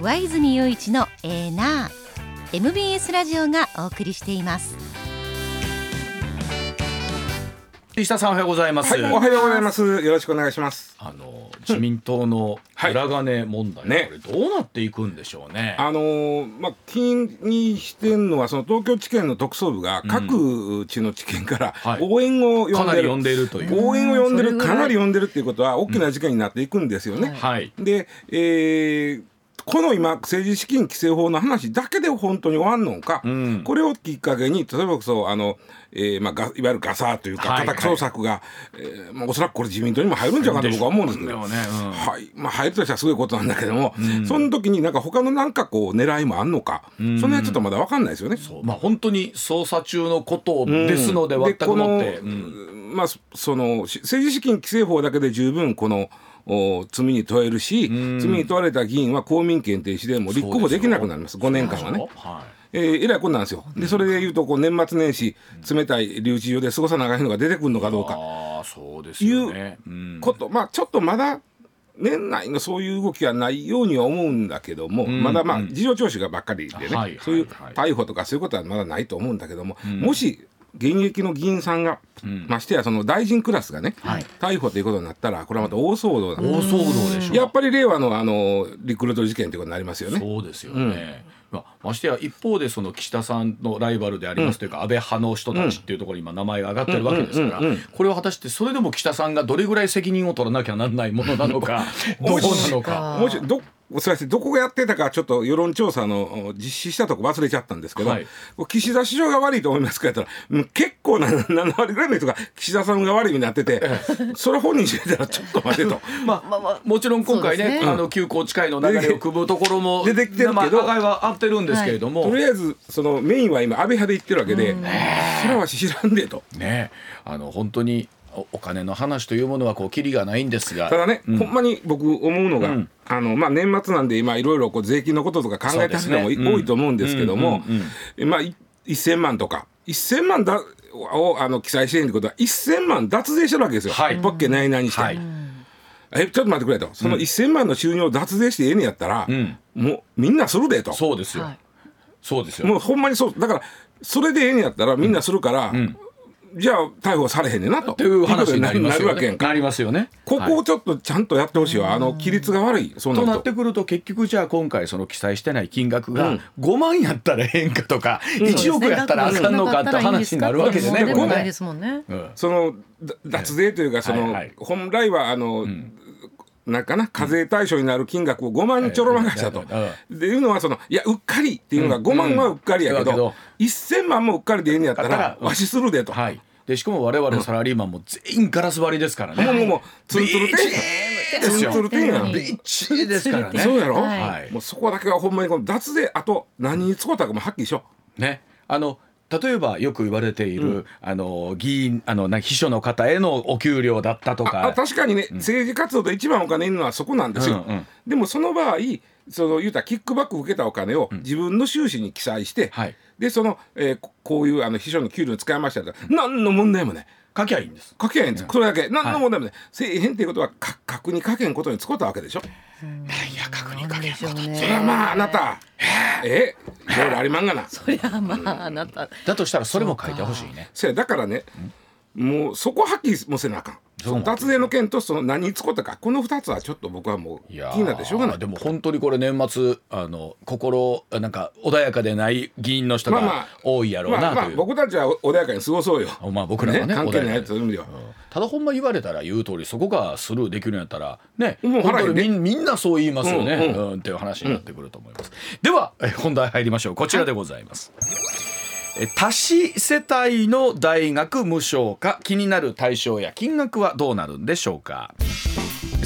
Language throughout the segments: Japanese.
上泉雄一のエーナー MBS ラジオがお送りしています石田さんおはようございます、はい、おはようございます。よろしくお願いします。あの自民党のはい裏金問題、ねこれどうなっていくんでしょうね。あのーまあ、気にしてんのは、その東京地検の特捜部が各地の地検からはい応援を呼んでる。かなり呼んでいるという。応援を呼んでる、かなり呼んでるっていうことは、大きな事件になっていくんですよね。はい。で、えーこの今、政治資金規正法の話だけで本当に終わんのか、ん。これをきっかけに、例えばそうあの、えーまあ、がいわゆるガサーというか、はい家宅捜索が、えーまあ、おそらくこれ、自民党にも入るんじゃないかと僕は思うんですけど、ね。うん。はい。まあ、入るとしたらすごいことなんだけども、その時になんか他のなんかこう狙いもあんのか、その辺はちょっとまだ分かんないですよね。まあ本当に捜査中のことですので、うん。全くもって、まあそそのし政治資金規正法だけで十分このお罪に問えるし、罪に問われた議員は公民権停止でもう立候補できなくなります。5年間はね。はえー、えらいことなんですよ。でそれでいうとこう年末年始冷たい留置場で過ごさなあかんのが出てくるのかどうい。か。ああそうですよね。うん。こと、まあちょっとまだ年内のそういう動きはないようには思うんだけども、まだまあ事情聴取がばっかりでね、はいはいそういうはい逮捕とかそういうことはまだないと思うんだけども、もし現役の議員さんが、ましてやその大臣クラスがね、はい逮捕ということになったらこれはまた大騒動大騒動でしょう。やっぱり令和のあのリクルート事件ということになりますよね。そうですよね。まあ、ましてや一方でその岸田さんのライバルでありますというか、安倍派の人たちっていうところに今名前が上がってるわけですから、これを果たしてそれでも岸田さんがどれぐらい責任を取らなきゃならないものなのか どうなのか。もしどすみませんどこがやってたかちょっと世論調査のお実施したとこ忘れちゃったんですけど、はい。岸田首相が悪いと思いますかやったらうん結構な 7割ぐらいの人が岸田さんが悪いになってて それ本人知れたらちょっと待てと。まあ、もちろん今回ねね。あの旧皇近いの流れを組むところも出てきてるけど。まあは合ってるんですけれども、とりあえずそのメインは今安倍派で言ってるわけで、それは知らんでと。ねあの本当におお金の話というものはこうキリがないんですが。ただね、ほんまに僕思うのが、うん。あのまあ、年末なんで今いろいろこう税金のこととか考えてる人もね。多いと思うんですけどもうん。うん。えまあい1000万とか1000万だをあの記載してるってことは1000万脱税してるわけですよ、はい。ポッケないないにして、はい。えちょっと待ってくれと。その1000万の収入を脱税してええねやったら、ん。もうみんなするでと。そうですよ、はい。そうですよ。もうほんまにそう。だからそれでええねやったらみんなするから、じゃあ逮捕されへんねんなと。という話になりますよね。るわけやんかなりますよね。ここをちょっとちゃんとやってほしいわ、あの規律が悪いそうなと。なってくると結局じゃあ今回その記載してない金額が5万やったらええんかとか1億やったらあかんのかって話になるわけでねこれね。でもないですもんね。うんそのだ脱税というかその、本来はあの、なんかな課税対象になる金額を5万にちょろまかしたと。うん。でいうのはそのいやうっかりっていうのが5万はうっかりやけど、うんだけど。1,000万もうっかりでええんやったららわしするでと。はい。でしかも我々サラリーマンも全員ガラス張りですからね。もうもうツルツルビーチてですよ。ツルツルてんやん。ビビッチですからね。そうやろ、はい。はいもうそこだけはほんまにこの脱税あと何に使うたかもはっきりしよね。あの例えばよく言われている、あの議員あのな秘書の方へのお給料だったとあか確かにね、政治活動で一番お金いるのはそこなんですよ、うんうんでもその場合その言うたらキックバック受けたお金を自分の収支に記載して、はい。でその、えーここういうあの秘書の給料に使いましたと。何の問題もね書きゃいいんです。書けへんです、それだけ。何の問題もね、せえへんっていうことはか確に書けんことに使ったわけでしょ、なん。やでしょうね。それはまああなた。え？いろいろありまんがな。そりゃまああなた。だとしたらそれも書いてほしいね。せやだからね、もうそこはっきりもせなあかんそうなん脱税の件とその何に使ったか。この2つはちょっと僕はもう気いやーになってしょうがない。でも本当にこれ年末あの心なんか穏やかでない議員の人がまあまあ多いやろうまあまあなという、僕たちは穏やかに過ごそうよ。まあ僕らはね関係ないという意味では。ただほんま言われたら言う通りそこがスルーできるんやったらねもう本払えね当にみんみんなそう言いますよね、ううん。っていう話になってくると思います、ではえ本題入りましょう。こちらでございます、え多子世帯の大学無償化気になる対象や金額はどうなるんでしょうか？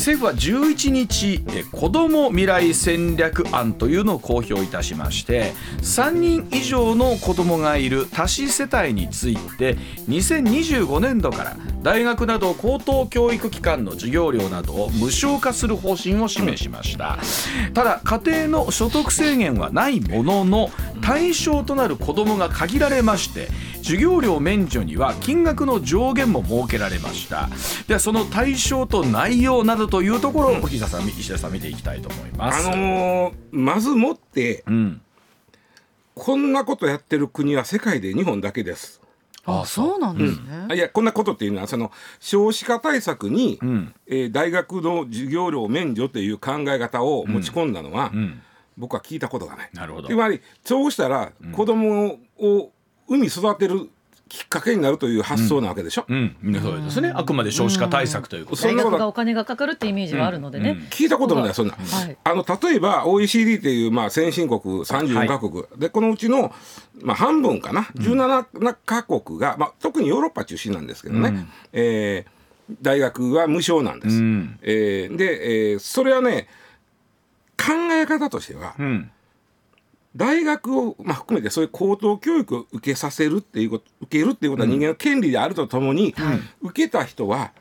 政府は11日え子ども未来戦略案というのを公表いたしまして3人以上の子どもがいる多子世帯について2025年度から大学など高等教育機関の授業料などを無償化する方針を示しました。ただ家庭の所得制限はないものの対象となる子どもが限られまして授業料免除には金額の上限も設けられました。ではその対象と内容などというところを石田さん石田さん見ていきたいと思います。あのーまずもってうん。こんなことやってる国は世界で日本だけです。あそう。なんですね、あいやこんなことっていうのはその少子化対策に、ん。えー大学の授業料免除という考え方を持ち込んだのは、ん。僕は聞いたことがない。なるほど。つまりそうしたら子供を産み育てるきっかけになるという発想なわけでしょ。うん、そうですね。あくまで少子化対策ということ大学がお金がかかるってイメージがあるのでね、聞いたこともないそんな、はい。あの例えば OECD っていう、まあ、先進国34カ国、でこのうちの、まあ、半分かな。17カ国が、まあ、特にヨーロッパ中心なんですけどね、えー大学は無償なんです。うん。えーで、えーそれはね考え方としては、うん、大学を、まあ、含めてそういう高等教育を受けさせるっていうこと受けるっていうことは人間の権利であるとともに、受けた人は、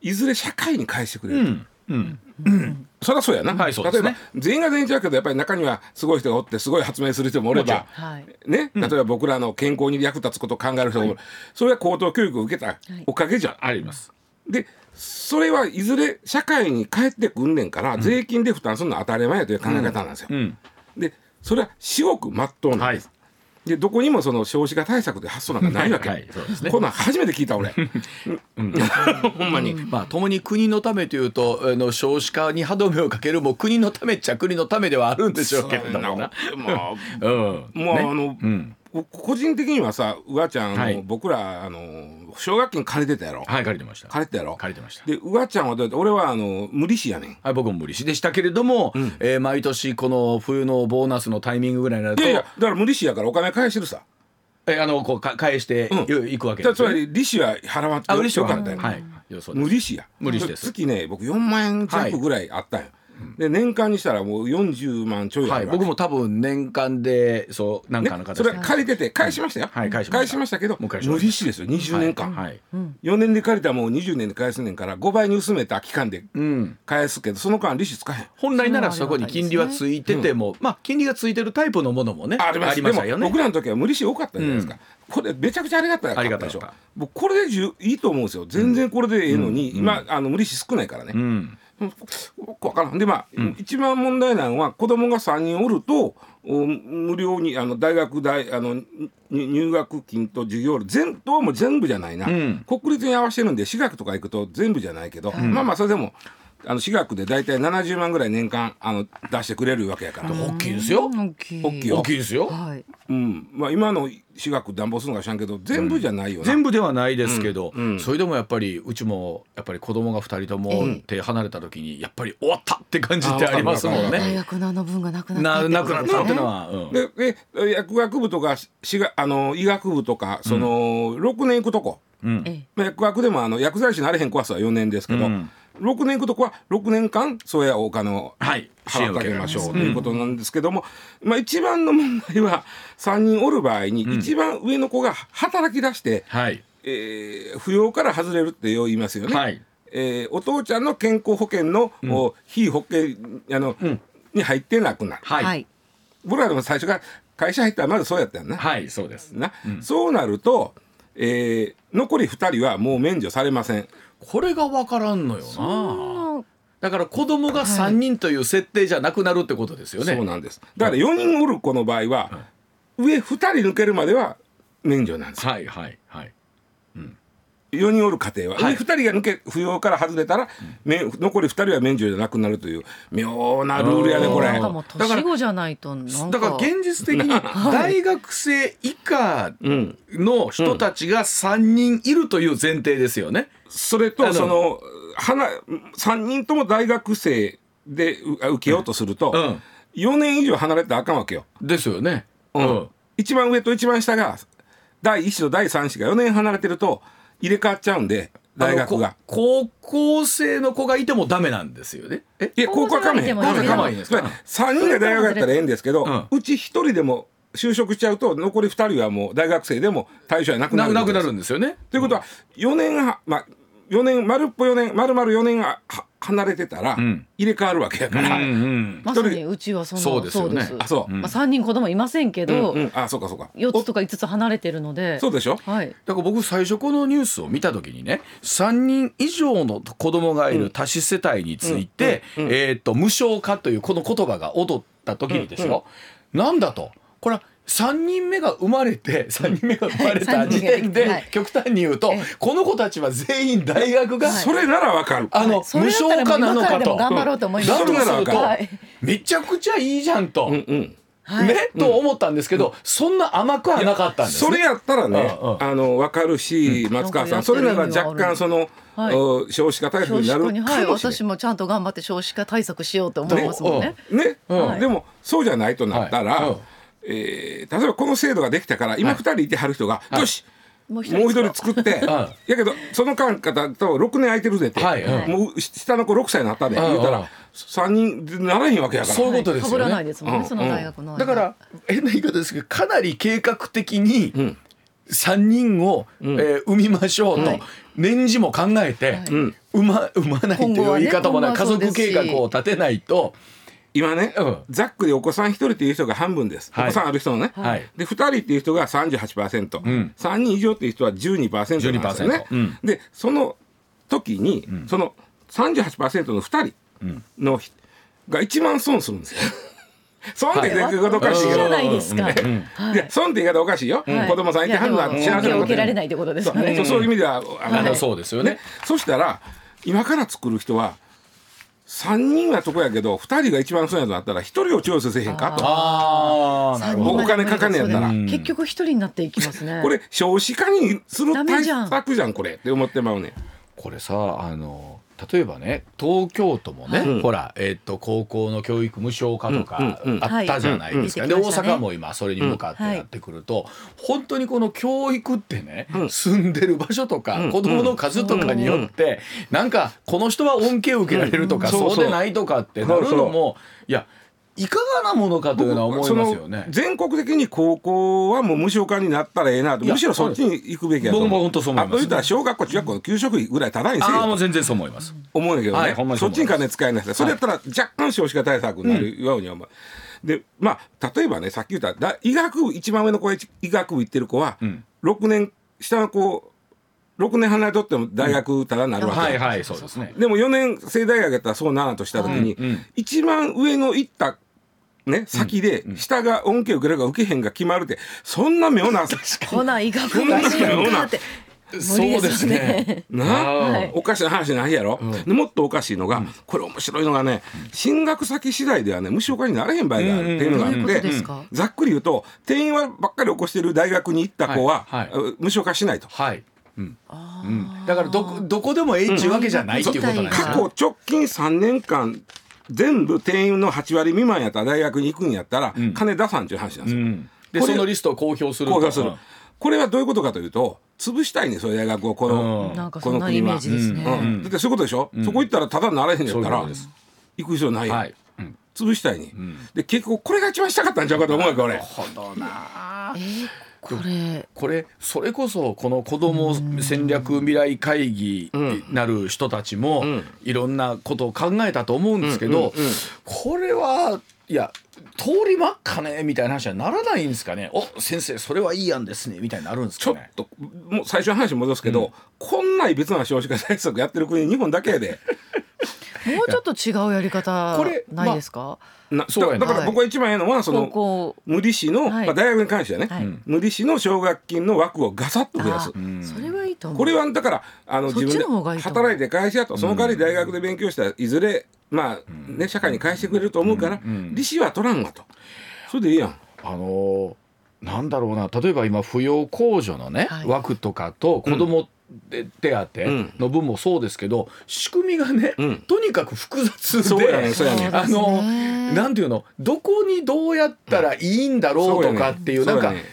いずれ社会に返してくれると。うん、うん、そりゃそうやな、はいそうですね。例えば全員が全員違うけどやっぱり中にはすごい人がおってすごい発明する人もおれば、はい。ね、例えば僕らの健康に役立つことを考える人もおる、それは高等教育を受けたおかげじゃん。あります。でそれはいずれ社会に返ってくんねんから、税金で負担するのは当たり前やという考え方なんですよ。うん、でそれは至極まっとうなんです。でどこにもその少子化対策で発想なんかないわけ、はいそうですね。こんなん初めて聞いた俺、ほんまに、まあ共に国のためというとあの少子化に歯止めをかけるも国のためっちゃ国のためではあるんでしょうけれどもな。まあうん、もう、ね。あの、うん、こ個人的にはさうわちゃん、はい。僕らあの奨学金借りてたやろ、はい借りてました。借りてたやろ？借りてました。でうわちゃんはどうやって俺はあの無利子やねん。はい、僕も無理しでしたけれども、えー毎年この冬のボーナスのタイミングぐらいになるといやいやだから無利子やからお金返してるさ。えーあのこうか返してうん。いくわけだでね。つまり利子は払わんあ、嬉しいよかったよ、はい。無利子や。無利子です。月ね僕4万円弱ぐらいあったんよ、で年間にしたらもう40万ちょいあはい、るわけ僕も多分年間でそう何かのね、それ形で、借りてて返しましたよ、はい返しました。けどもう返しました。無利子ですよ20年間、はい、4年で借りたらもう20年で返すねんから5倍に薄めた期間でうん、返すけどその間利子使えへん。本来ならそこに金利はついてても、まあ金利がついてるタイプのものもねありましたよね。でも僕らの時は無利子多かったじゃないですか、これめちゃくちゃありがたいありがたでしょ僕これで十いいと思うんですよ。全然これでええのに、今あの無利子少ないからね、うん分からん。でまあ、一番問題なのは子供が3人おるとお無料にあの大学大あのに入学金と授業料全どうも全部じゃないな、ん。国立に合わせてるんで私学とか行くと全部じゃないけど、まあまあそれでもあの私学で大体70万ぐらい年間あの出してくれるわけやから、大きいですよ。大きい。大きいよ。大きいですよ。はい。うん。まあ、今の私学暖房するのか知らんけど全部じゃないよな、全部ではないですけど、うん。うん。それでもやっぱりうちもやっぱり子供が2人とも手離れた時にやっぱり終わったって感じってありますもん大ね。学のあの分がなくなった。なってなくなったっていうのは、うん。でで薬学部とかしがあの医学部とかその、6年行くとこ、うん。えまあ薬学でもあの薬剤師になれへんコースは4年ですけど、うん6年行くとこは6年間そうやお金をはい。払ってあげましょう支援をということなんですけども、まあ、一番の問題は3人おる場合に一番上の子が働き出して、はい。えー扶養から外れるってよう言いますよね。はい。えーお父ちゃんの健康保険の、お非保険あの、に入ってなくなる。はい、はい。僕らでも最初から会社入ったらまずそうやったよな。はいそうです。な。そうなると、えー残り2人はもう免除されません。これが分からんのよな。だから子供が3人という設定じゃなくなるってことですよね。そうなんです。だから4人おる子の場合は、上2人抜けるまでは免除なんですよ。はいはいはい。4人おる家庭は、はい。上2人が抜け扶養から外れたら、め残り2人は免除じゃなくなるという妙なルールやねこれ。なんかもう年子じゃないとなんか。だから現実的に 大学生以下うん、の人たちが3人いるという前提ですよね。それとその花3人とも大学生でう受けようとすると、うん。4年以上離れてあかんわけよ。ですよね。うん。一番上と一番下が第1子と第3子が4年離れてると入れ替わっちゃうんで大学が高校生の子がいてもダメなんですよね。え？いや高校はかめへん。高校生がいても構わへんですか3人が大学やったらええんですけど、ううち1人でも就職しちゃうと残り2人はもう大学生でも対象はなくなななくなるんでするんですよね。ということは4年は、まあ、4年丸っぽ4年丸々4年はは離れてたらん。入れ替わるわけやから、うんうんまさにうちはそのそうですよね。あそう。まあ、3人子供いませんけうんど、うん。あそうかそうか。4つとか5つ離れてるので。そうでしょ？はい。だから僕最初このニュースを見た時にね3人以上の子供がいる多子世帯について、えー、と無償化というこの言葉が踊った時にですよ、なんだと。これは3人目が生まれて3人目が生まれた時点で、はい。極端に言うと、ええ。この子たちは全員大学が、それならわかる。あの、そ無償化なの今かと。も頑張ろうと思います。だとすると、はい。めちゃくちゃいいじゃんと、ね、と思ったんですけど、そんな甘くはなかったんです。ね。それやったらね、うあの分かるし、松川さなんそれなら若干その、はい。お少子化対策になる化にはいかもしれ私もちゃんと頑張って少子化対策しようと思いますもんね。ない。ね、うん。でもそうじゃないとなったら、はい。うんえー例えばこの制度ができたから今2人いてはる人が、よしもう一もう一人作って、やけどその間方と6年空いてるぜって、はい。うん。もう下の子6歳になったで、うん。言うたうんら3人でならへんわけやから。そういうことですよね。被らないですもんね、うん。その大学の間だから変な言い方ですけどかなり計画的にん。3人を、えー産みましょうと、はい年次も考えて、はい。うん。産ま産まないという言い方もない、今後はそう家族計画を立てないと、今ね、うん。ざっくりお子さん1人っていう人が半分です、はい。お子さんある人のね、はい。で2人っていう人が38%、ん。3人以上っていう人は12%なんですよね。12%うん。でその時に、その38%の2人の人が一番損するんですよ。損って言い方おかしいけど、じゃないですか。はいいや損って言い方おかしいよ、はい子供さんいてはるのは幸せなこと受けられないってことですそうよね。そういう意味ではあのあのそうですよね。そしたら今から作る人は3人はとこやけど2人が一番損やとなったら1人をチョイスせえへんかと。あお金かかんねやったら。結局一人になっていきますね。これ少子化にする対ダメじゃん。策じゃんこれ。って思ってまうねこれさあの例えばね東京都もね、はい。ほら、えっと高校の教育無償化とかうんうんうん。あったじゃないですか、はい。で大阪も今それに向かってうん。やってくると、本当にこの教育ってね、うん。住んでる場所とか、うん。子供の数とかによって、なんかこの人は恩恵を受けられるとか、そうでないとかってなるのもいやいかがなものかというのは思いますよね。全国的に高校はもう無償化になったらええなと。いやむしろそっちに行くべきやと僕も本当そう思います。あと言ったら小学校中学校の給食費ぐらいただにせえよ。ああもう全然そう思います。思うんだけどね、はいそっちに金使えないそれやったら若干少子化対策になるように思う、でまあ例えばねさっき言っただ医学部一番上の子が医学部行ってる子は、ん。6年下の子6年離れとっても大学ただなるわけ、はいはいそうですね。でも4年生大学やったらそうならんとした時に、うんうん。一番上の行ったね先で下が恩恵を受けるか受けへんが決まるってそんな妙なほな医学部がいいのかって。無理ですよね。な、はい。おかしな話ないやろ、でもっとおかしいのが、これ面白いのがね進学先次第ではね無償化になれへん場合があるっていうのがあって、ざっくり言うと定員はばっかり起こしてる大学に行った子は、無償化しないと。だからどこどこでもええっちゅうわけじゃないっていうことなんですよ。過去直近3年間全部定員の8割未満やったら大学に行くんやったら、金出さんっていう話なんですよ。うん。でそのリストを公表すると。公表する、これはどういうことかというと潰したいねそういう大学をこの,、うんなんかこの国はそんなイメージですね。うんだってそういうことでしょ、そこ行ったらただなれへんやったら。行く必要ないやん、はい。うん。潰したいに、で結構これが一番したかったんちゃうかと思うわけ俺ほどな。えーこれ。これそれこそこの子ども戦略未来会議なる人たちもん。いろんなことを考えたと思うんですけどうんうんうん。これはいや通りまっかね？みたいな話はならないんですかね？お先生それはいい案ですね。みたいになるんですちょっかねともう最初の話に戻すけど、こんない別な少子化対策やってる国日本だけやでもうちょっと違うやり方これないですか？なそうだだから僕は一番ええのはそ高の校無利子の、はい。まあ、大学に関してはね、はい。無利子の奨学金の枠をガサッと増やす。あ。それはいいと思う。これはだからあの自分で働いて会社とその代わり大学で勉強したらいずれまあね社会に返してくれると思うから利子は取らんわと。それでいいやん。あのーなんだろうな。例えば今扶養控除のね、はい。枠とかと子ども手当の分もそうですけど、仕組みがね、うん。とにかく複雑でそうやねんそうやねん。あのなんていうの？どこにどうやったらいいんだろうとかっていう、そうやなん。かね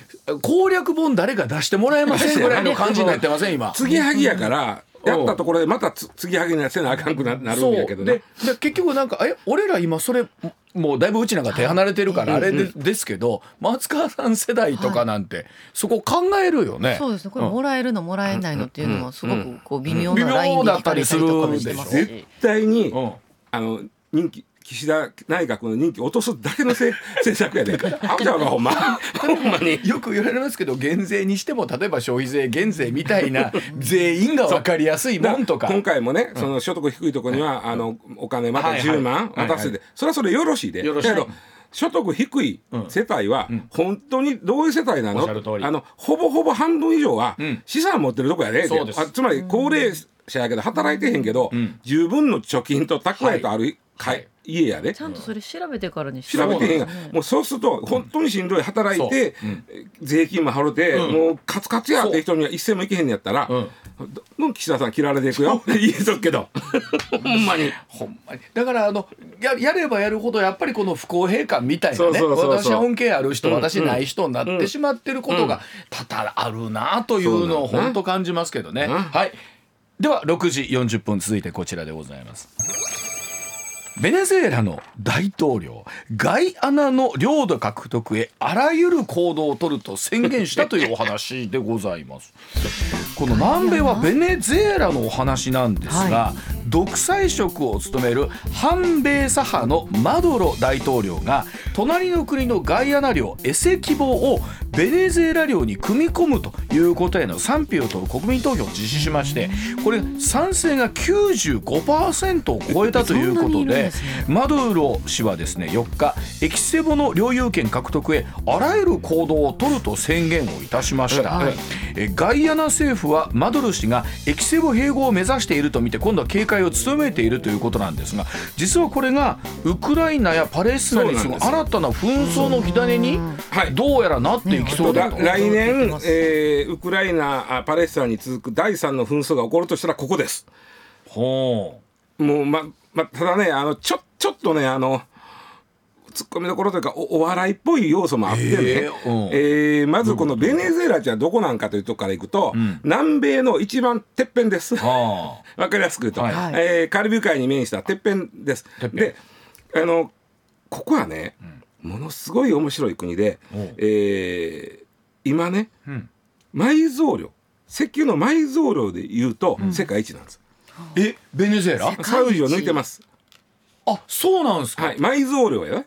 攻略本誰か出してもらえませんぐらいの感じになってません今。継ぎはぎやからやったところでまたつ継ぎはぎにせなあかんくななるんやけどでねで結局なんかえ俺ら今それもうだいぶうちなんか手離れてるからあれで,、ですけど松川さん世代とかなんて、そこ考えるよね。そうですね。これうんもらえるのもらえないのっていうのもすごくこう微妙なラインで聞かれたりとかもだったりするしてますし絶対に、うん。あの人気岸田内閣の人気落とすだけのせ 政策やで。あんたがほんま。ほんまに。よく言われますけど減税にしても例えば消費税減税みたいな全員が分かりやすいもんとか。今回もね、その所得低いところには、あのお金またはいはい。10万渡すで、はいそれはそれよろしいで。よろしい。だけど所得低い世帯は、本当にどういう世帯なの？おっしゃる通り。あのほぼほぼ半分以上はん。資産持ってるとこやで、そうです。あつまり高齢者やけど働いてへんけど、十分の貯金と蓄えとある、かはい家やで。ちゃんとそれ調べてからに調べてへんがそうですね。もうそうすると本当にしんどい。働いて、税金も払うて、もうカツカツやって人には一銭もいけへんのやったら、うん。岸田さん切られていくよ。言えとくけどほんまに。ほんまに。だからあのややればやるほどやっぱりこの不公平感みたいなね。そうそうそうそう。私は恩恵ある人、うん私ない人になってしまってることが多々あるなというのを本当感じますけどね。うん。はい。では6時40分続いてこちらでございます。ベネズエラの大統領ガイアナの領土獲得へあらゆる行動を取ると宣言したというお話でございます。この南米はベネズエラのお話なんですが、独裁職を務める反米左派のマドロ大統領が隣の国のガイアナ領エセキボをベネズエラ領に組み込むということへの賛否を問う国民投票を実施しましてこれ賛成が95%を超えたということでねマドゥーロ氏はですね4日エキセボの領有権獲得へあらゆる行動を取ると宣言をいたしました、えガイアナ政府はマドゥロ氏がエキセボ併合を目指していると見て今度は警戒を強めているということなんですが実はこれがウクライナやパレスチナに次ぐ新たな紛争の火種にはいどうやらなっていきそうだと。来言って年えーウクライナあパレスチナに続く第三の紛争が起こるとしたらここです。ほもうままただねあのちょちょっとねあのツッコミどころというかおお笑いっぽい要素もあってね、へーうん。えーまずこのベネズエラじゃどこなんかというとこからいくと、南米の一番てっぺんです。わかりやすく言うと、はい。えーカリブ海に面したてっぺんです。であのここはね、ものすごい面白い国でえー今ねうん。埋蔵量石油の埋蔵量で言うと世界一なんです、えベネズエラ？サウジを抜いてますあそうなんですか、はい埋蔵量やね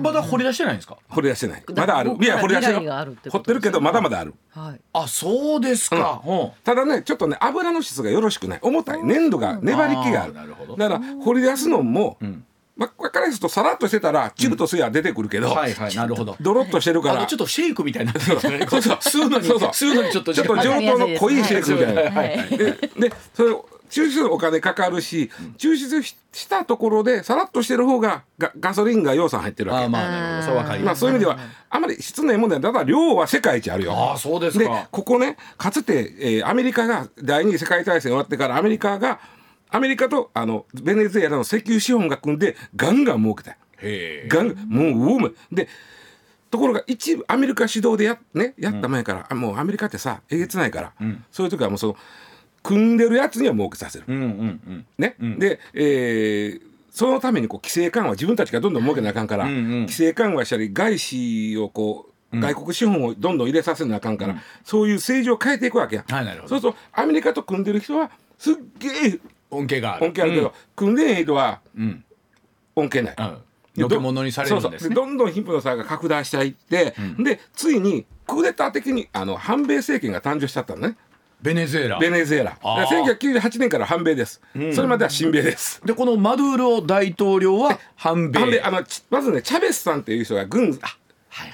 まだ掘り出してないんですか？掘り出してない。だまだある。ここいや掘り出して未来があるってこと掘ってるけどまだまだある。はい。あそうですか、うん。ただねちょっとね油の質がよろしくない。重たい。粘土が粘り気がある。なるほど。だから掘り出すのも、ん。まあ、分かりやすくとさらっとしてたらチルと水は出てくるけど、はいはいなるほど。ドロッとしてるから。あのちょっとシェイクみたいになってますよね。そうそう。吸うのにそうそう。吸うのにちょっとちょっと上等の濃いシェイクみたいな。はい。ででそれを抽出お金かかるし抽出ししたところでさらっとしてる方がガガソリンが要素入ってるわけ。あーまあそれわかりまあ、そういう意味ではあまり質のいいもんではない。ただ量は世界一あるよ。ああそうですでかここねかつて、えーアメリカが第二次世界大戦終わってからアメリカがアメリカとあのベネズエラの石油資本が組んでガンガン儲けた。よへえガンガンもうウォーム。でところが一部アメリカ主導でや,、ね、やった前から、あもうアメリカってさえげつないから、そういう時はもうその組んでるやつには儲けさせる。うんうんうん。ね。で、えーそのためにこう規制緩和自分たちがどんどん儲けなあかんから、うんうん。規制緩和したり外資をこう外国資本をどんどん入れさせなあかんから、そういう政治を変えていくわけや。はいなるほど。そうするとアメリカと組んでる人はすっげえ恩恵がある恩恵あるけど、組んでへん人はうん。恩恵ない。うん、うん、のけ者にされるんですね。そうそう。どんどん貧富の差が拡大していって、でついにクーデター的にあの反米政権が誕生しちゃったのねベネズエラ。ベネズエラ。あー。1998年から反米です、それまでは親米です。でこのマドゥーロ大統領は反米。反米。あのちまずねチャベスさんっていう人が軍はいは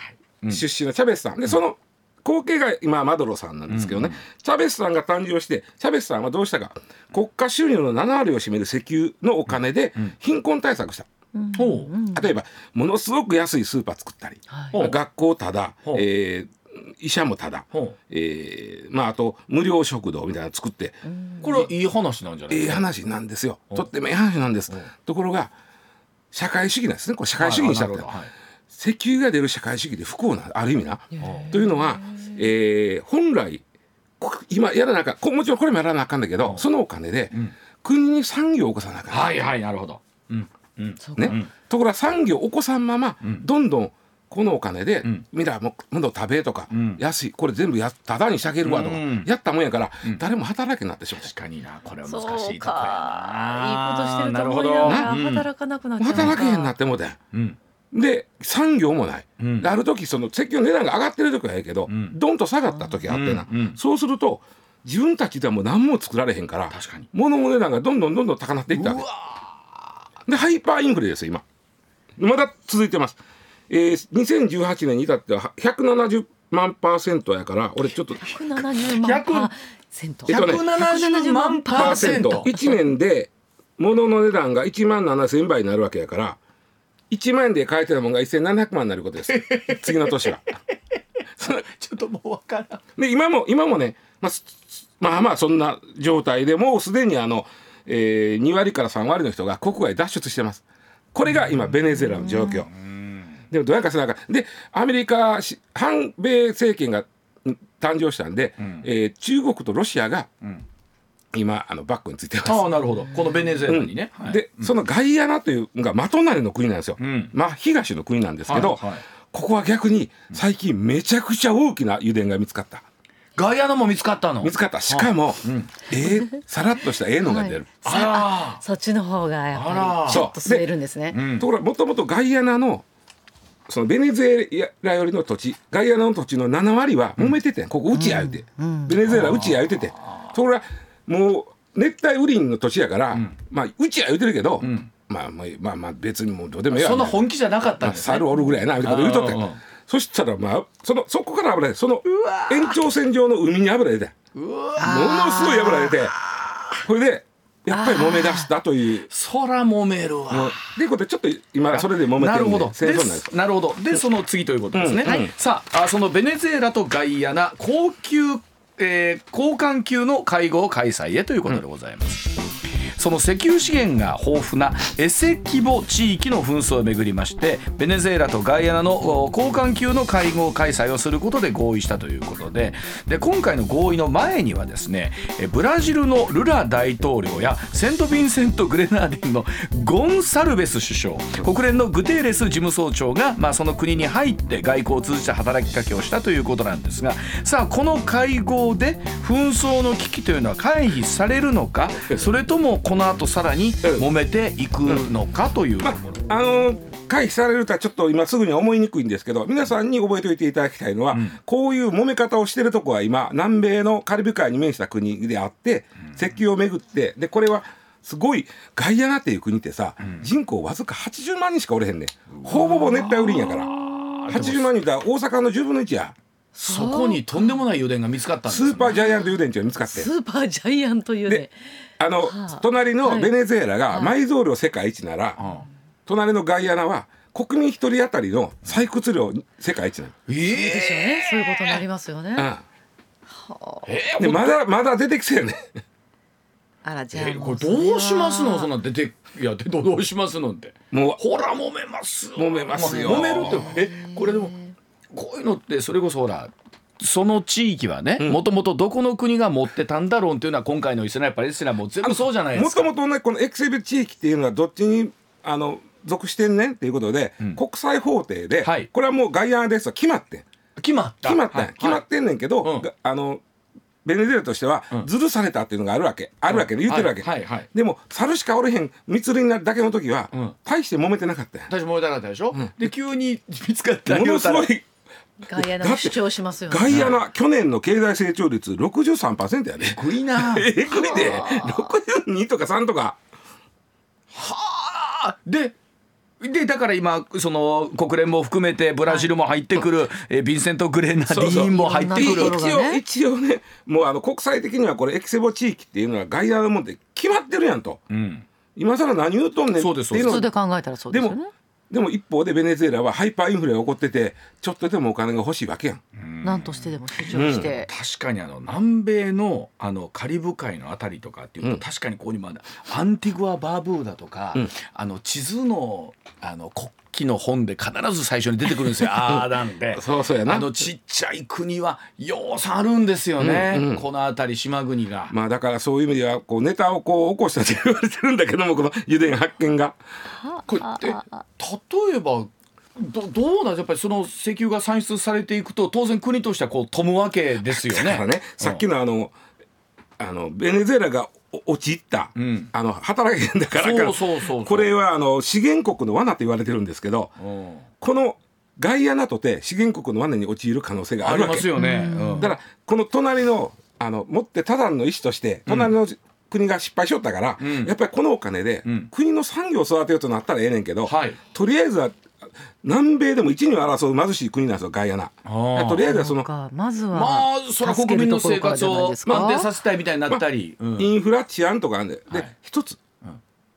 い。出身のチャベスさん。でその後継が今マドロさんなんですけどね、チャベスさんが誕生してチャベスさんはどうしたか。国家収入の7割を占める石油のお金で貧困対策した、ほう。例えばものすごく安いスーパー作ったり、ほう。学校ただ、えー医者もただえーまあ、あと無料食堂みたいなの作って、これはいい話なんじゃない？ええ話なんですよ。とってもええ話なんです。ところが社会主義なんですね。これ社会主義にしちゃって。るはいはい。石油が出る社会主義で不幸なある意味な。というのは、えー本来こ今やらなあかん。こもちろんこれもやらなあかんだけど、そのお金で、国に産業を起こさなあかん、はいはいなるほど。うん。うん。ね。ところが産業を起こさんまま、どんどんこのお金で、みん。なももの食べとか、ん。安いこれ全部やただにしてあげるわとか、うん。やったもんやから、誰も働けになってしまう。確かになこれは難しいとこやか。いいことしてるとなるほど思いながらうん働かなくなっちゃう働けへんなってもうてん。うん。で産業もない、うん。である時その石油の値段が上がってる時はええけど、ん。ドンと下がった時あってな、うん。うん。そうすると自分たちではもう何も作られへんから確かに。物の値段がどんどんどんどん高なっていったわけ。でハイパーインフレですよ今。まだ続いてます、えー、2018年に至っては170万パーセントやから俺ちょっと170万パーセント。えっとね170万パーセント。1年で物の値段が1万7000倍になるわけやから1万円で買えてたものが1700万になることです。次の年は。ちょっともうわからん。で今も今もね、まあ、すまあまあそんな状態でもうすでにあの、えー、2割から3割の人が国外脱出してます。これが今ベネズエラの状況でもどうやかせなあかんでアメリカし反米政権がん誕生したんで、えー中国とロシアが今あのバックについてます。ああなるほど。このベネズエラにね、はい。で、そのガイアナというのが真隣の国なんですよ、ん。真東の国なんですけど、はいはい。ここは逆に最近めちゃくちゃ大きな油田が見つかった。ガイアナも見つかったの？見つかった。しかも、ええさらっとしたええのが出る、あそっちの方がやっあら。ぱりちょっと吸えるんですね。ら、うん。ところがもともとガイアナのそのベネズエラよりの土地ガイアナの土地の7割は揉めててん、ここうちや言うて、ベネズエラうちや言うてて。ところがもう熱帯雨林の土地やから、まあうちや言うてるけど、まあまあまあまあ別にもうどうでもいいわ。そんな本気じゃなかったんですね猿おるぐらいやなみたいなこと言うとったんや。うんうんそしたらまあそのそこから油出てその延長線上の海に油出て。ものすごい油出て。これでやっぱり揉め出したという。そら揉めるわ。でことでちょっと今それで揉めてるん。でなるほど。戦争になる。なるほど。でその次ということですね、うんはいさああそのベネズエラとガイアナ高級、えー高官級の会合開催へということでございます、その石油資源が豊富なエセ規模地域の紛争をめぐりましてベネズエラとガイアナのお高官級の会合開催をすることで合意したということでで今回の合意の前にはですねえブラジルのルラ大統領やセント・ヴィンセント・グレナーディンのゴンサルベス首相国連のグテーレス事務総長が、まあ、その国に入って外交を通じて働きかけをしたということなんですがさあこの会合で紛争の危機というのは回避されるのか それともこの後さらに揉めていくのかという。とま。あ、あの回避されるとはちょっと今すぐには思いにくいんですけど皆さんに覚えておいていただきたいのは、こういう揉め方をしてるとこは今南米のカリブ海に面した国であって、石油をめぐってでこれはすごいガイアナっていう国ってさ、人口わずか80万人しかおれへんねん。ほぼほぼ熱帯雨林やから。80万人だ大阪の10分の1やそこにとんでもない油田が見つかったんですスねーパージャイアント油田っていうのが見つかって。スーパージャイアントいうでねあの、はあ。隣のベネズエラがはい。埋蔵量世界一なら、隣のガイアナは国民一人当たりの採掘量世界一なの。えでしょうね。そういうことになりますよね。でまだまだ出てきそうよね。あらじゃあえこもうそれどうしますの？そんな出ていやでどうしますの？って。もうほら揉めます揉めますよ。揉めるってえこれでもこういうのってそれこそほらその地域はねもともとどこの国が持ってたんだろうっていうのは今回のイスラエルパレスチナも全部そうじゃないですか。もともとねこのエクセビ地域っていうのはどっちにあの属してんねんっていうことで、国際法廷で、はい。これはもうガイアナですと決まって。ん決まった。決まった。はい。決まってんねんけど、うん。があのベネズエラとしては、ずるされたっていうのがあるわけ。あるわけで言ってるわけ、はい。はい。はい。でも猿しかおれへん密林なだけの時は、ん。大して揉めてなかった。んや私もえたかったでしょ、で急に見つかったものすごいガイアナも主張しますよね。ガイアナ、去年の経済成長率63%やで。たらグイな えぐいで62とか3とか。あ。ででだから今その国連も含めてブラジルも入ってくる、えーヴィンセント・グレナディーンも入ってくる。そうそう一応一応ねもうあの国際的にはこれエキセボ地域っていうのはガイアナのもんって決まってるやんと。うん。今更何言うとんねんそうですっていうの普通で考えたらそうでですもよね。でも一方でベネズエラはハイパーインフレが起こっててちょっとでもお金が欲しいわけやん。何としてでも主張して、確かにあの南米のあのカリブ海のあたりとかっていうと、うん。確かにここにまだアンティグア・バーブーダとか、うん。あの地図のあの国きの本で必ず最初に出てくるんですよ。ああなんでそうそうやな。あのちっちゃい国はようさんあるんですよね、うんうん。この辺り島国が。まあだからそういう意味ではこうネタをこう起こしたと言われてるんだけどもこの油田発見が。これって例えばどどうなんやっぱりその石油が産出されていくと当然国としてはこう富むわけですよね。だからねさっきのあのあのベネズエラがお陥った、ん。あの働けへんだからそうそうそうそう。これはあの資源国の罠と言われてるんですけどうん。このガイアナとて資源国の罠に陥る可能性があるわけ。ますよね。うん。だからこの隣のあの持ってただの意思として隣の国が失敗しよったから、ん。やっぱりこのお金でん。国の産業を育てようとなったらええねんけど、はい。とりあえずは南米でも一二を争う貧しい国なんですよガイアナ。とりあえずはそのまずはまあその国民の生活をま安定させたいみたいになったり。うん。インフラ治安とかあるんで、ではい。一つ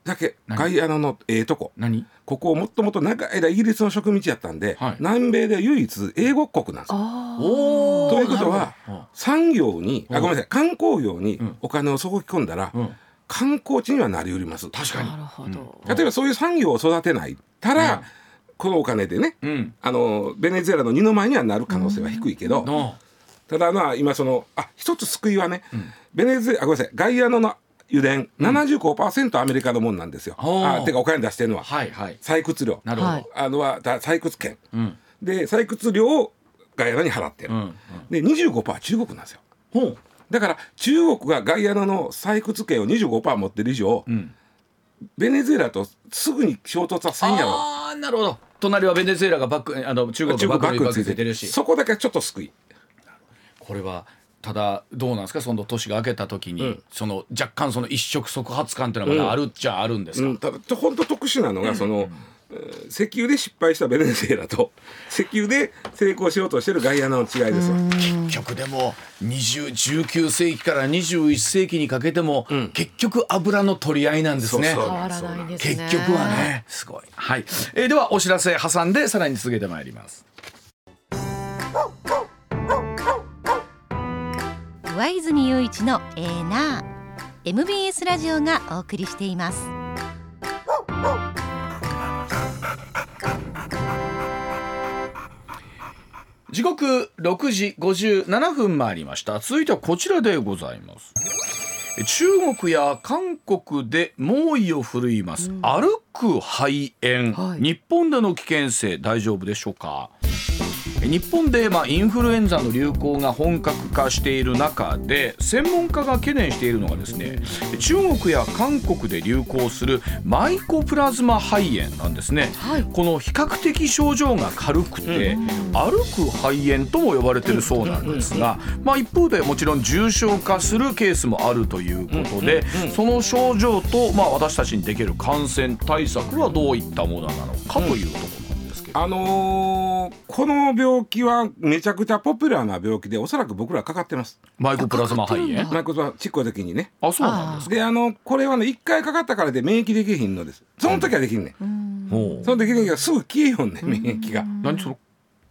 だけ何？ガイアナのええとこ。何？ここもっともっと長い間イギリスの植民地やったんで、はい。南米で唯一英国国なんですよ。ということは産業にあごめんなさい。観光業にん。お金を注ぎ込んだら、うん。観光地にはなりうります。確かに。な。るほど、例えばそういう産業を育てないたら、このお金でね、うん。あのベネズエラの二の舞にはなる可能性は低いけど、のただまあ今そのあ一つ救いはね、ベネズエあごめんなさいガイアナの油田、75%アメリカのもんなんですよ。あてかお金出してるのは、はいはい。採掘量なるほど。はいあのはだ採掘権うんで採掘量をガイアナに払ってる、うんうん。で25%中国なんですよ。ほう。だから中国がガイアナの採掘権を25%持ってる以上、んベネズエラとすぐに衝突はせんやろ。ああなるほど。隣はベネズエラがバックあの中国中がバックについてるし。そこだけちょっと救い。これはただどうなんですか？その年が明けた時に、その若干その一触即発感っていうのがまだあるっちゃあるんですか、うん、ただちょ本当特殊なのがその、えー石油で失敗したベネズエラと石油で成功しようとしてるガイアナの違いですよ。結局でも20 19世紀から21世紀にかけても、結局油の取り合いなんですね。そうそう変わらないですね結局はねすごい。はい、えーではお知らせ挟んでさらに続けてまいります。上泉雄一のエーナー MBS ラジオがお送りしています時刻6時57分回りました。続いてはこちらでございます。中国や韓国で猛威を振るいます、歩く肺炎、はい。日本での危険性大丈夫でしょうか？日本で、まあ、インフルエンザの流行が本格化している中で専門家が懸念しているのがですね中国や韓国で流行するマイコプラズマ肺炎なんですね、はい。この比較的症状が軽くて、歩く肺炎とも呼ばれているそうなんですが、まあ、一方でもちろん重症化するケースもあるということで、その症状と、まあ、私たちにできる感染対策はどういったものなのかというところ。あのーこの病気はめちゃくちゃポピュラーな病気でおそらく僕らかかってます。マイコプラズマ肺炎？あかかってるんだマイクロちっこい時にね。あそうなんですか。であのこれはね一回かかったからで免疫できひんのです。その時はできんねん。ほうその時できんけどすぐ消えよんねん免疫が。何その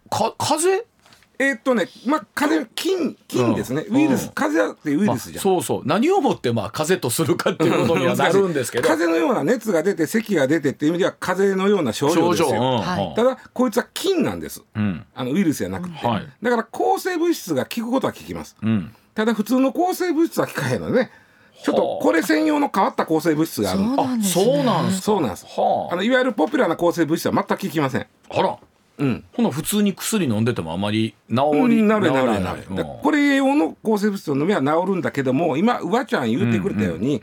か風？邪えーっとねまあ風邪菌菌ですね、うん。ウイルス。うん。風邪ってウイルスじゃん。そうそう。何をもってまあ風邪とするかっていうことにはなるんですけど。風邪のような熱が出て咳が出てっていう意味では風邪のような症状ですよ。症状、うん。はい。ただこいつは菌なんです。うん。あのウイルスじゃなくて、はい。だから抗生物質が効くことは効きます。うん。ただ普通の抗生物質は効かへんのでね。ちょっとこれ専用の変わった抗生物質があるそうなんあですねそうなんですか。そうなんです。はあ。あのいわゆるポピュラーな抗生物質は全く効きません。あらうん。ほな普通に薬飲んでてもあまり治りなる治らななるる。これ用の抗生物質を飲めば治るんだけども、今うわちゃん言ってくれたように、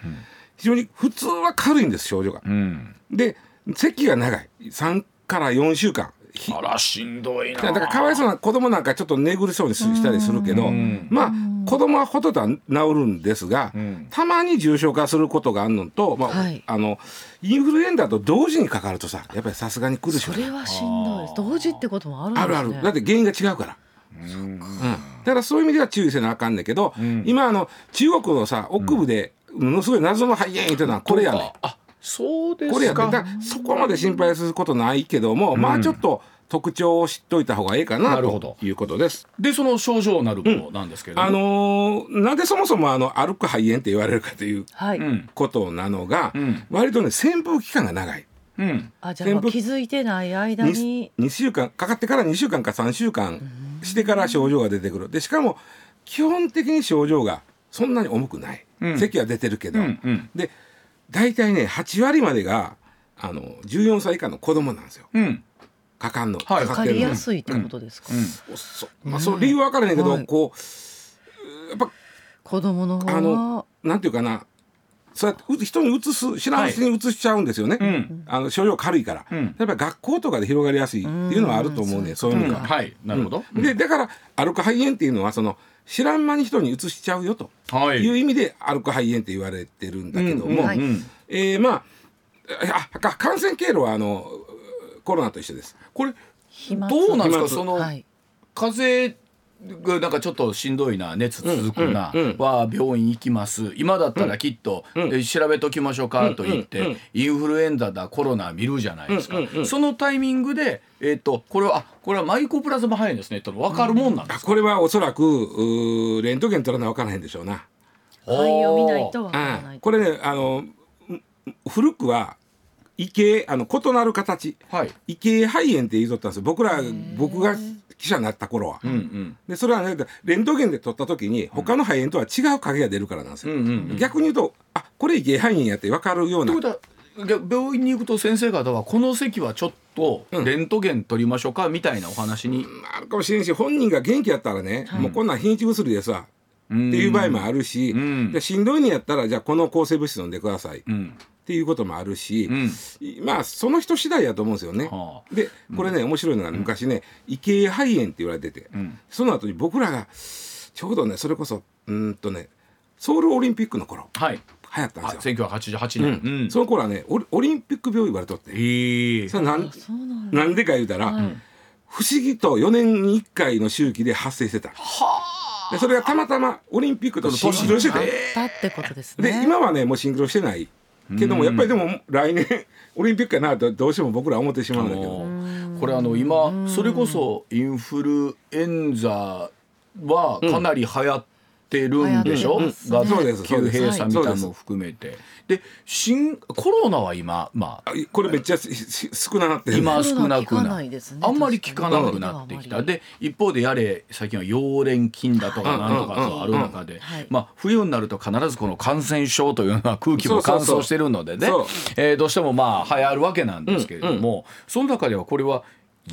非常に普通は軽いんです症状が。うんで咳が長い。3から4週間。ひあらしんどいな。だからかわいそうな子供なんかちょっと寝苦しそうにししたりするけど、ん。まあ子供はほとんどは治るんですが、ん。たまに重症化することがあるのと、まあはい。あのインフルエンザと同時にかかるとさやっぱりさすがに来るでしょ。それはしんどいです。同時ってこともあるんですね。あるある。だって原因が違うから。うん、だからそういう意味では注意せなあかんねんけど、今あの中国のさ奥部でものすごい謎の肺炎っていうのはこれやねん。あそうですか。これやねんだからそこまで心配することないけども、まあちょっと特徴を知っといた方がいいかななるほど。ということです。でその症状なるものなんですけれど。も、あのーなんでそもそもあの歩く肺炎って言われるかというはい、うん。ことなのが、ん。割とね扇風期間が長い。うん。あじゃあもう気づいてない間に。2, 週間かかってから2週間か3週間してから症状が出てくる。でしかも基本的に症状がそんなに重くない、うん。咳は出てるけど、うんうん。で大体ね8割までがあの14歳以下の子供なんですよ。うんかかんの、はい。かかりやすいってことですか、そまあ、その理由は分からへんけど、はい。こうやっぱ子供の方あはのなんていうかな。そうやってう人にうつす知らんうちにうつしちゃうんですよね、ん。あの症状軽いから、ん。やっぱり学校とかで広がりやすいっていうのはあると思うね、そういうのが。うん。はい。なるほど、でだからアルコ肺炎っていうのはその知らん間に人にうつしちゃうよと。はい。いう意味でアルコ肺炎って言われてるんだけども、うん。うん。はい。うんえーまああか感染経路はあのコロナと一緒です。これどうなんですか？その、はい。風邪がなんかちょっとしんどいな熱続くな、うんうんは病院行きます。今だったらきっと、うんえ調べときましょうかと言って、うんうんインフルエンザだコロナ見るじゃないですか、うんうんうん。そのタイミングで、えっとこれはあこれはマイコプラズマ肺炎ですねって分かるもんなんですこれはおそらくレントゲン取らな分からへんでしょうな。肺を見ないとわからないあこれねあのん古くは異形あの異なる形。はい。異形肺炎って言いとったんですよ。僕ら僕が記者になった頃は。うんうん。でそれはねレントゲンで取った時に他の肺炎とは違う影が出るからなんですよ。うんうんうん。逆に言うとあこれ異形肺炎やって分かるような。病院に行くと先生方はこの席はちょっとうん。レントゲン取りましょうかみたいなお話に、あるかもしれんし本人が元気やったらね、もうこんなん日にち薬ですわ。っていう場合もあるし、うん。でしんどいんやったらじゃあこの抗生物質飲んでください。っうんていうこともあるし、うん。まあその人次第やと思うんですよね。はあ。でこれね面白いのが、昔ね異形肺炎って言われてて、ん。その後に僕らがちょうどねそれこそうーんとねソウルオリンピックの頃はい。流行ったんですよ。1988年、うん。うん。その頃はねオリオリンピック病言われとって、ええ。それなんなんだ。なんでか言うたら、はい。不思議と4年に1回の周期で発生してた。でそれがたまたまオリンピックとシンクロしてあて、ったってことですね。で今はねもうシンクロしてないけどもやっぱりでも来年 オリンピックやなとどうしても僕ら思ってしまうんだけど。これあの今それこそインフルエンザはかなり流行ってるんでしょ、うん。流行ってますがねそうです急閉鎖みたいなのそうも含めてで新コロナは今まあ。あこれめっちゃ少ななってる今少なくなないですね。あんまり効かなくなってきた。で一方でやれ最近は溶連菌だとかなんとかとある中ではい。まあ冬になると必ずこの感染症というのは空気も乾燥してるのでね。えーどうしてもまあ流行るわけなんですけれどもその中ではこれは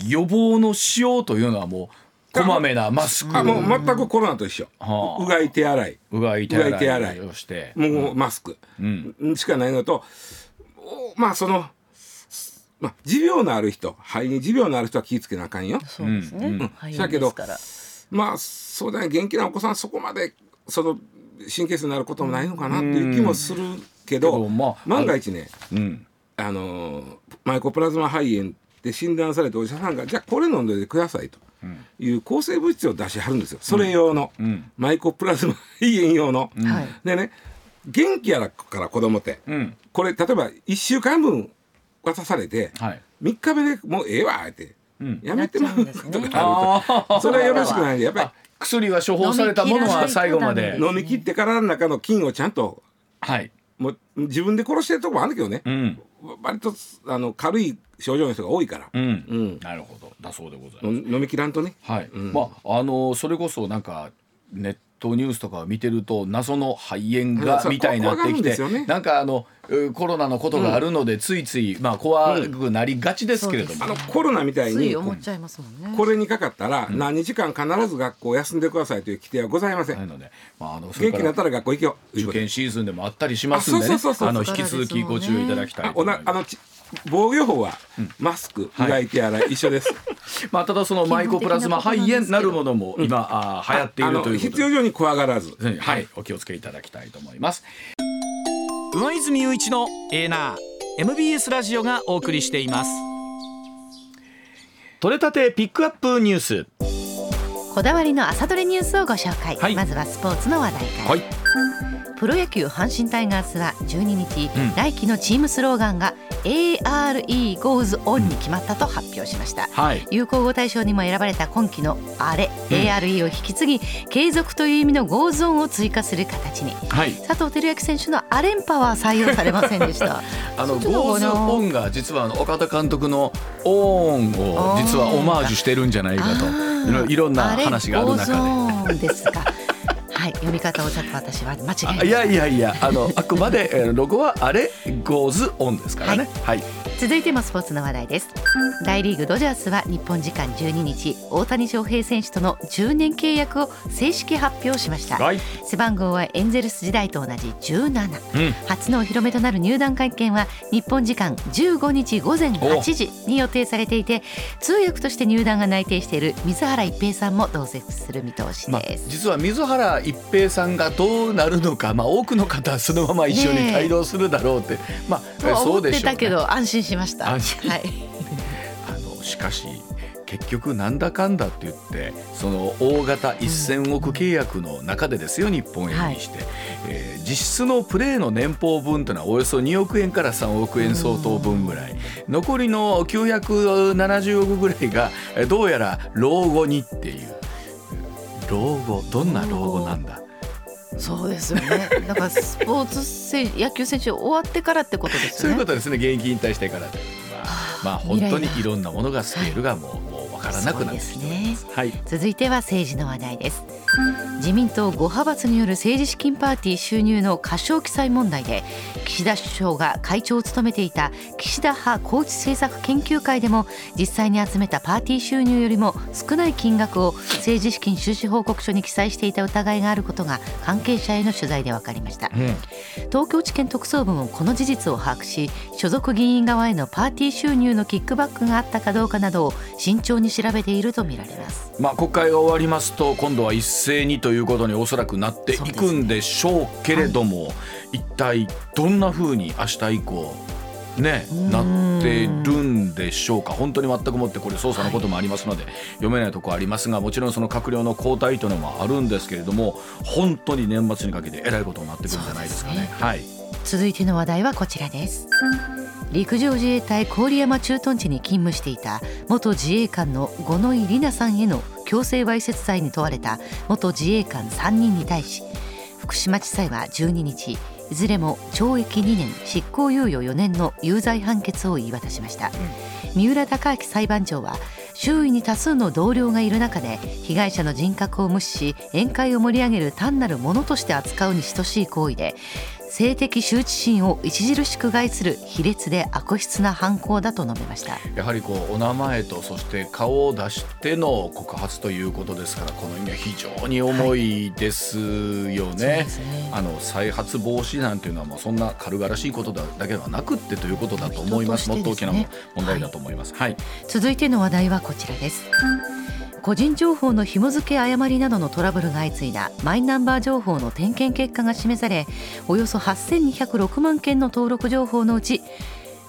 予防のしようというのはもうこまめなマスク。あもう全くコロナと一緒、はあ。うがい手洗い。うがい手洗いをして。もうマスク、しかないのとおまあその、まあ、持病のある人肺に持病のある人は気ぃつけなあかんよ。そうですね、うん。肺だけど炎ですから。まあそうだね元気なお子さんそこまでその神経質になることもないのかなっていう気もするけど、けどまあ万が一ねうん。あのーマイコプラズマ肺炎って診断されてお医者さんがじゃあこれ飲んでくださいと。いう抗生物質を出しはるんですよ。それ用の、ん。マイコプラズマ肺炎用の。はい。でね元気やらから子供って、うん。これ例えば1週間分渡されて、はい。3日目でもうええわって、ん。やめてもらうやっちゃうんですね。とかあると。それはよろしくないんでやっぱあ薬が処方されたものは最後まで。り飲み切ってからの中の菌をちゃんとはい。もう自分で殺してるとこもあるんだけどね、うん割とあの軽い症状の人が多いから、うん。うん。なるほど。だそうでございます。飲飲み切らんとね。はい、まああのそれこそなんかネットニュースとかを見てると謎の肺炎がみたいになってきて、なんかあのうコロナのことがあるので、ついついまあ怖くなりがちですけれども、あのコロナみたいに思っちゃいますもんね。これにかかったら何日間必ず学校を休んでくださいという規定はございません、なので、まあ、元気になったら学校行けよ。受験シーズンでもあったりしますんでね。あの引き続きご注意いただきたいいます。なあのち防御法はマスク、うがい手洗い。一緒です。まあ、ただそのマイコプラズマ肺炎なるものも今、あー流行っているということ。必で要以上に怖がらず。はい、お気をつけいただきたいと思います。上泉雄一のエーナー MBS ラジオがお送りしています。取れたてピックアップニュース。こだわりの朝どれニュースをご紹介、はい。まずはスポーツの話題から、はいプロ野球阪神タイガースは12日、うん。来季のチームスローガンが ARE goes on に決まったと発表しました。はい。流行語大賞にも選ばれた今期のあれ、うん。ARE を引き継ぎ継続という意味の goes on を追加する形に。はい。佐藤輝明選手のアレンパは採用されませんでした。あのちの方 Goes on が実はあの岡田監督のオーンを実はオマージュしてるんじゃないかと。いろいろんな話がある中で。あれ goes on ですか はい読み方をちょっと私は間違えいやいやいやあの あくまでえーロゴはあれ Goes on ですからね。はい。続いてもスポーツの話題です大リーグドジャースは日本時間12日大谷翔平選手との10年契約を正式発表しましたはい。背番号はエンゼルス時代と同じ17うん。初のお披露目となる入団会見は日本時間15日午前8時に予定されていて通訳として入団が内定している水原一平さんも同席する見通しまあです、実は水原一平さんがどうなるのか、まあ多くの方はそのまま一緒に帯同するだろうって、まあそうでしょう、ね。てたけど安心しました。はい、あのしかし結局なんだかんだって言ってその大型1000億契約の中でですよ日本円にして、えー実質のプレーの年俸分というのはおよそ2億円から3億円相当分ぐらい。残りの970億ぐらいがえーどうやら老後にっていう老後どんな老後なんだ？そうですよね。だからスポーツ選野球選手終わってからってことですそういうことですね。現役引退してからで。まあ、まあ本当にいろんなものがスケールがもう分からなくなってきております。はい。続いては政治の話題です。自民党5派閥による政治資金パーティー収入の過少記載問題で岸田首相が会長を務めていた岸田派高知政策研究会でも実際に集めたパーティー収入よりも少ない金額を政治資金収支報告書に記載していた疑いがあることが関係者への取材で分かりました。うん。東京地検特捜部もこの事実を把握し所属議員側へのパーティー収入のキックバックがあったかどうかなどを慎重に調べているとみられます。まあ、国会が終わりますと今度は一斉にということにおそらくなっていくんでしょうけれども、一体どんなふうに明日以降ねん。なってるんでしょうか。本当に全くもってこれ捜査のこともありますので、読めないところありますがもちろんその閣僚の交代というのもあるんですけれども本当に年末にかけてえらいことになってくるんじゃないですかね。はい。続いての話題はこちらです陸上自衛隊郡山駐屯地に勤務していた元自衛官の五ノ井里奈さんへの強制わいせつ罪に問われた元自衛官3人に対し福島地裁は12日いずれも懲役2年執行猶予4年の有罪判決を言い渡しました、三浦貴明裁判長は周囲に多数の同僚がいる中で被害者の人格を無視し宴会を盛り上げる単なるものとして扱うに等しい行為で性的羞恥心を著しく害する卑劣で悪質な犯行だと述べましたやはりこうお名前とそして顔を出しての告発ということですからこの意味は非常に重いですよね。そうですねあの再発防止なんていうのはもうそんな軽々しいことだだけではなくってということだと思います。人もっと大きな問題だと思います。はい。続いての話題はこちらです個人情報の紐付け誤りなどのトラブルが相次いだマイナンバー情報の点検結果が示されおよそ8206万件の登録情報のうち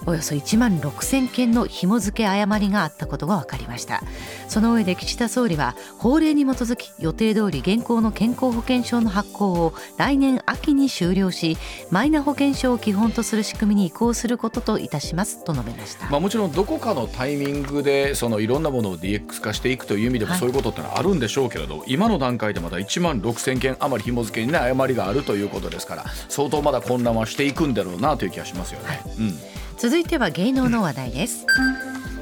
およそ1万6000件の紐付け誤りがあったことが分かりましたその上で岸田総理は法令に基づき予定通り現行の健康保険証の発行を来年秋に終了しマイナ保険証を基本とする仕組みに移行することといたしますと述べました、まあもちろんどこかのタイミングでそのいろんなものを DX 化していくという意味でもはいそういうことってのはあるんでしょうけれど、今の段階でまだ1万6000件余り紐付けにね誤りがあるということですから相当まだ混乱はしていくんだろうなという気がしますよね。うん。続いては芸能の話題です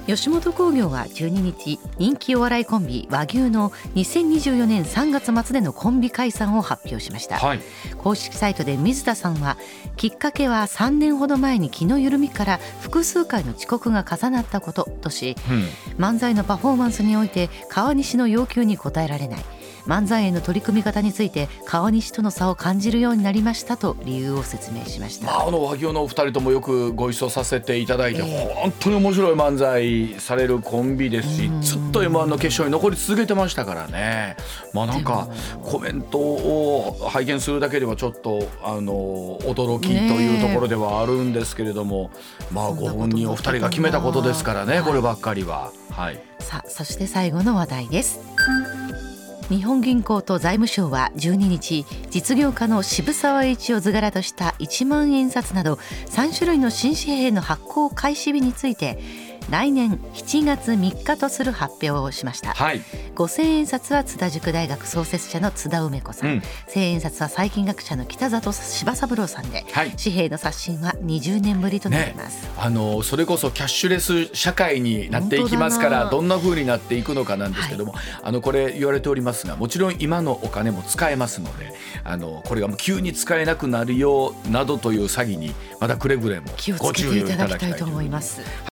吉本興業は12日人気お笑いコンビ和牛の2024年3月末でのコンビ解散を発表しました、はい。公式サイトで水田さんはきっかけは3年ほど前に気の緩みから複数回の遅刻が重なったこととしうん。漫才のパフォーマンスにおいて川西の要求に応えられない漫才への取り組み方について川西との差を感じるようになりましたと理由を説明しました、まあ、あの和牛のお二人ともよくご一緒させていただいて、え本当に面白い漫才されるコンビですしうん。ずっと m 1の決勝に残り続けてましたからね。まあなんかコメントを拝見するだけではちょっとあの驚きというところではあるんですけれども、まあご本人お二人が決めたことですからねはい。こればっかりは。はい、さあそして最後の話題です日本銀行と財務省は12日実業家の渋沢栄一を図柄とした1万円札など3種類の新紙幣の発行開始日について来年7月3日とする発表をしました、はい。5000円札は津田塾大学創設者の津田梅子さん、うん。1000円札は細菌学者の北里柴三郎さんで、はい。紙幣の刷新は20年ぶりとなりねます、、あのそれこそキャッシュレス社会になっていきますからどんな風になっていくのかなんですけども、あのこれ言われておりますがもちろん今のお金も使えますのであのこれがもう急に使えなくなるよなどという詐欺にまだくれぐれもご注意いただきたいと思います